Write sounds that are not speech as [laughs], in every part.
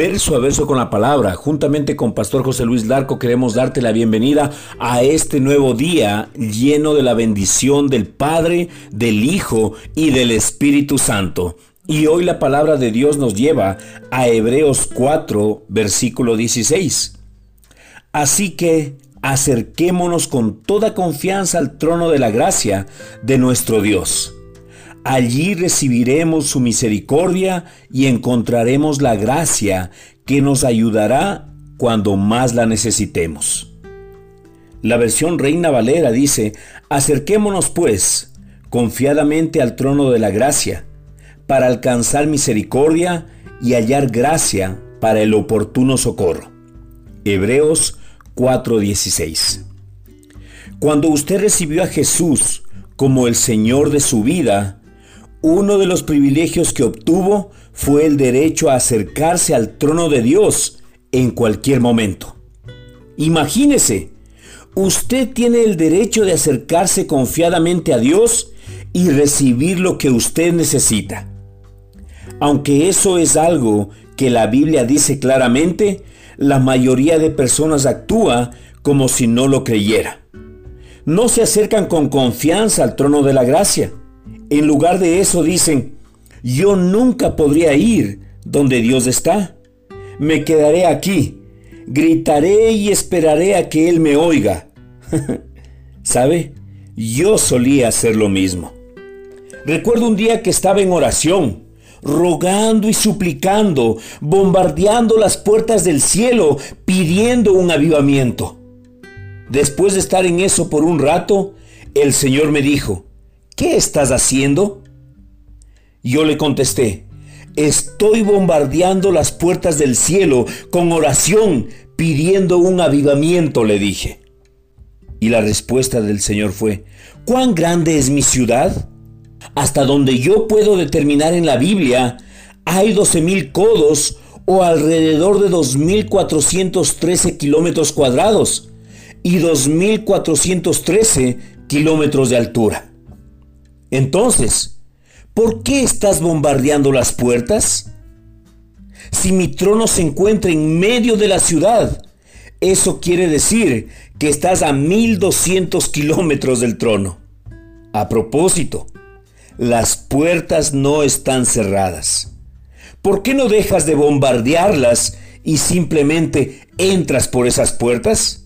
verso a verso con la palabra. Juntamente con Pastor José Luis Larco queremos darte la bienvenida a este nuevo día lleno de la bendición del Padre, del Hijo y del Espíritu Santo. Y hoy la palabra de Dios nos lleva a Hebreos 4, versículo 16. Así que acerquémonos con toda confianza al trono de la gracia de nuestro Dios Allí recibiremos su misericordia y encontraremos la gracia que nos ayudará cuando más la necesitemos. La versión Reina Valera dice, acerquémonos pues confiadamente al trono de la gracia, para alcanzar misericordia y hallar gracia para el oportuno socorro. Hebreos 4:16. Cuando usted recibió a Jesús como el Señor de su vida, uno de los privilegios que obtuvo fue el derecho a acercarse al trono de Dios en cualquier momento. Imagínese, usted tiene el derecho de acercarse confiadamente a Dios y recibir lo que usted necesita. Aunque eso es algo que la Biblia dice claramente, la mayoría de personas actúa como si no lo creyera. No se acercan con confianza al trono de la gracia en lugar de eso dicen, yo nunca podría ir donde Dios está. Me quedaré aquí, gritaré y esperaré a que Él me oiga. [laughs] ¿Sabe? Yo solía hacer lo mismo. Recuerdo un día que estaba en oración, rogando y suplicando, bombardeando las puertas del cielo, pidiendo un avivamiento. Después de estar en eso por un rato, el Señor me dijo, ¿qué estás haciendo? Yo le contesté, estoy bombardeando las puertas del cielo con oración, pidiendo un avivamiento, le dije. Y la respuesta del Señor fue, ¿cuán grande es mi ciudad? Hasta donde yo puedo determinar en la Biblia, hay 12.000 codos o alrededor de 2.413 kilómetros cuadrados y 2.413 kilómetros de altura. Entonces, ¿por qué estás bombardeando las puertas? Si mi trono se encuentra en medio de la ciudad, eso quiere decir que estás a 1200 kilómetros del trono. A propósito, las puertas no están cerradas. ¿Por qué no dejas de bombardearlas y simplemente entras por esas puertas?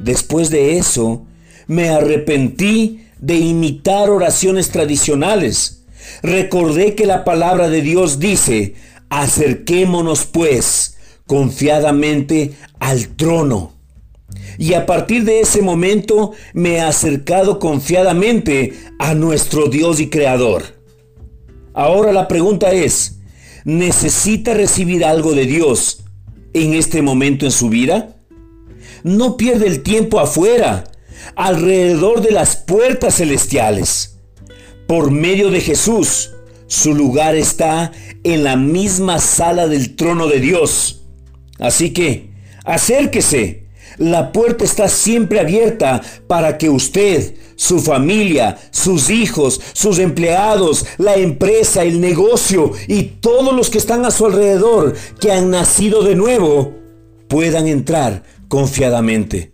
Después de eso, me arrepentí de imitar oraciones tradicionales. Recordé que la palabra de Dios dice, acerquémonos pues confiadamente al trono. Y a partir de ese momento me he acercado confiadamente a nuestro Dios y Creador. Ahora la pregunta es, ¿necesita recibir algo de Dios en este momento en su vida? No pierde el tiempo afuera alrededor de las puertas celestiales. Por medio de Jesús, su lugar está en la misma sala del trono de Dios. Así que, acérquese. La puerta está siempre abierta para que usted, su familia, sus hijos, sus empleados, la empresa, el negocio y todos los que están a su alrededor, que han nacido de nuevo, puedan entrar confiadamente.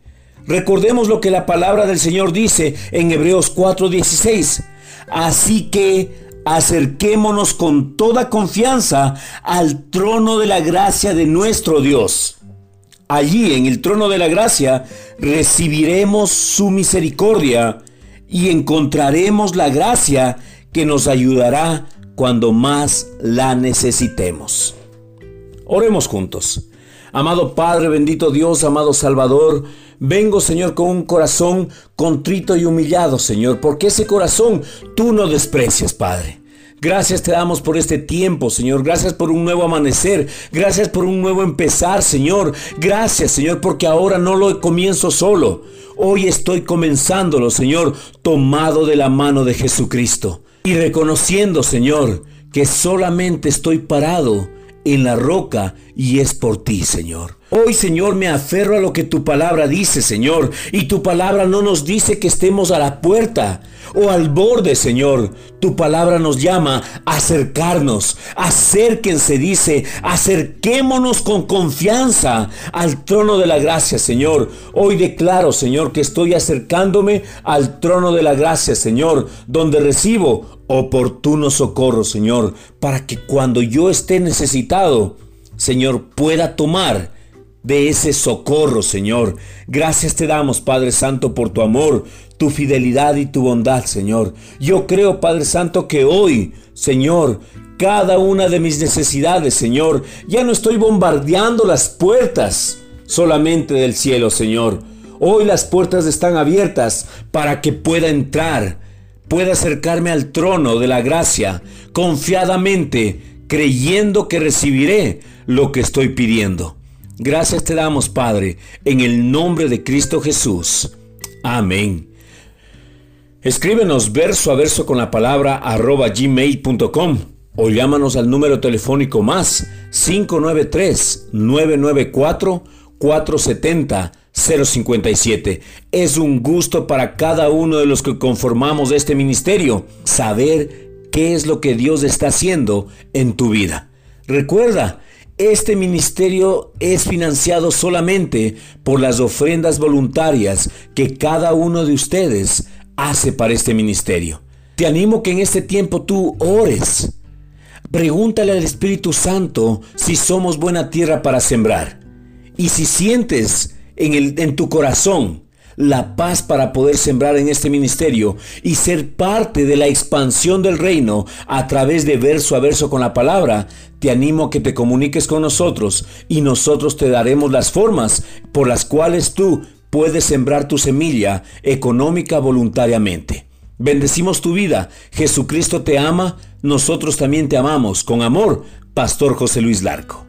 Recordemos lo que la palabra del Señor dice en Hebreos 4:16. Así que acerquémonos con toda confianza al trono de la gracia de nuestro Dios. Allí en el trono de la gracia recibiremos su misericordia y encontraremos la gracia que nos ayudará cuando más la necesitemos. Oremos juntos. Amado Padre, bendito Dios, amado Salvador, vengo Señor con un corazón contrito y humillado, Señor, porque ese corazón tú no desprecias, Padre. Gracias te damos por este tiempo, Señor. Gracias por un nuevo amanecer. Gracias por un nuevo empezar, Señor. Gracias, Señor, porque ahora no lo comienzo solo. Hoy estoy comenzándolo, Señor, tomado de la mano de Jesucristo. Y reconociendo, Señor, que solamente estoy parado en la roca y es por ti, Señor. Hoy, Señor, me aferro a lo que tu palabra dice, Señor. Y tu palabra no nos dice que estemos a la puerta o al borde, Señor. Tu palabra nos llama a acercarnos. Acérquense, dice. Acerquémonos con confianza al trono de la gracia, Señor. Hoy declaro, Señor, que estoy acercándome al trono de la gracia, Señor, donde recibo oportuno socorro, Señor, para que cuando yo esté necesitado, Señor, pueda tomar de ese socorro, Señor. Gracias te damos, Padre Santo, por tu amor, tu fidelidad y tu bondad, Señor. Yo creo, Padre Santo, que hoy, Señor, cada una de mis necesidades, Señor, ya no estoy bombardeando las puertas solamente del cielo, Señor. Hoy las puertas están abiertas para que pueda entrar, pueda acercarme al trono de la gracia, confiadamente, creyendo que recibiré lo que estoy pidiendo. Gracias te damos, Padre, en el nombre de Cristo Jesús. Amén. Escríbenos verso a verso con la palabra arroba gmail.com o llámanos al número telefónico más 593-994-470-057. Es un gusto para cada uno de los que conformamos este ministerio saber qué es lo que Dios está haciendo en tu vida. Recuerda, este ministerio es financiado solamente por las ofrendas voluntarias que cada uno de ustedes hace para este ministerio. Te animo que en este tiempo tú ores. Pregúntale al Espíritu Santo si somos buena tierra para sembrar. Y si sientes en, el, en tu corazón la paz para poder sembrar en este ministerio y ser parte de la expansión del reino a través de verso a verso con la palabra, te animo a que te comuniques con nosotros y nosotros te daremos las formas por las cuales tú puedes sembrar tu semilla económica voluntariamente. Bendecimos tu vida. Jesucristo te ama, nosotros también te amamos. Con amor, Pastor José Luis Larco.